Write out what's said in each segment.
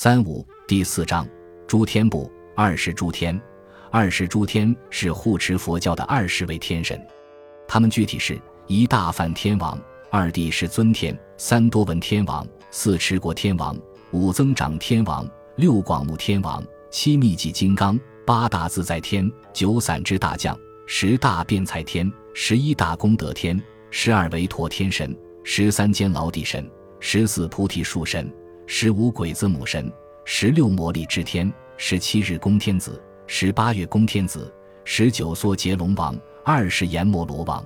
三五第四章诸天部二十诸天，二十诸天是护持佛教的二十位天神，他们具体是：一大梵天王，二帝释尊天，三多闻天王，四持国天王，五增长天王，六广目天王，七密集金刚，八大自在天，九散之大将，十大辩才天，十一大功德天，十二维陀天神，十三监牢地神，十四菩提树神。十五鬼子母神，十六魔力之天，十七日宫天子，十八月宫天子，十九梭劫龙王，二十阎摩罗王。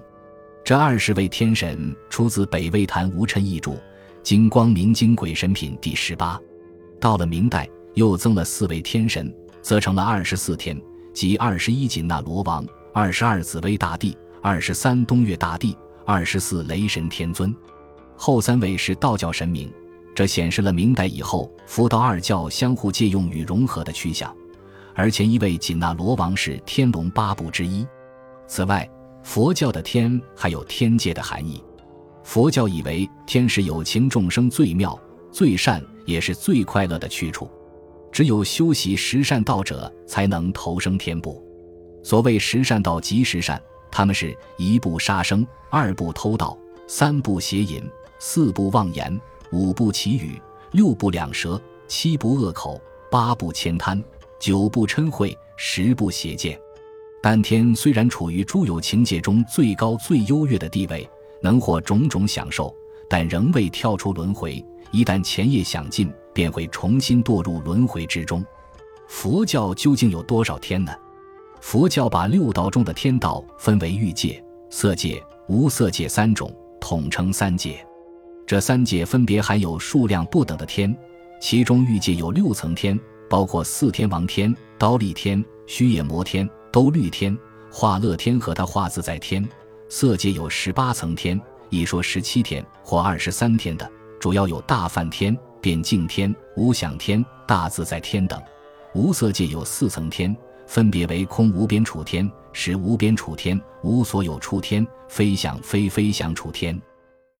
这二十位天神出自北魏谭无琛译著《金光明经鬼神品》第十八。到了明代，又增了四位天神，则成了二十四天，即二十一紧那罗王，二十二紫薇大帝，二十三东岳大帝，二十四雷神天尊。后三位是道教神明。这显示了明代以后佛道二教相互借用与融合的趋向，而前一位紧那罗王是天龙八部之一。此外，佛教的天还有天界的含义。佛教以为天是有情众生最妙、最善，也是最快乐的去处，只有修习十善道者才能投生天部。所谓十善道即十善，他们是一不杀生，二不偷盗，三不邪淫，四不妄言。五不绮语，六不两舌，七不恶口，八不悭贪，九不嗔恚，十不邪见。丹天虽然处于诸有情界中最高最优越的地位，能获种种享受，但仍未跳出轮回。一旦前业享尽，便会重新堕入轮回之中。佛教究竟有多少天呢？佛教把六道中的天道分为欲界、色界、无色界三种，统称三界。这三界分别含有数量不等的天，其中欲界有六层天，包括四天王天、刀立天、须野摩天、兜率天、化乐天和他化自在天；色界有十八层天，一说十七天或二十三天的，主要有大梵天、变净天、无想天、大自在天等；无色界有四层天，分别为空无边处天、实无边处天、无所有处天、非想非非想处天。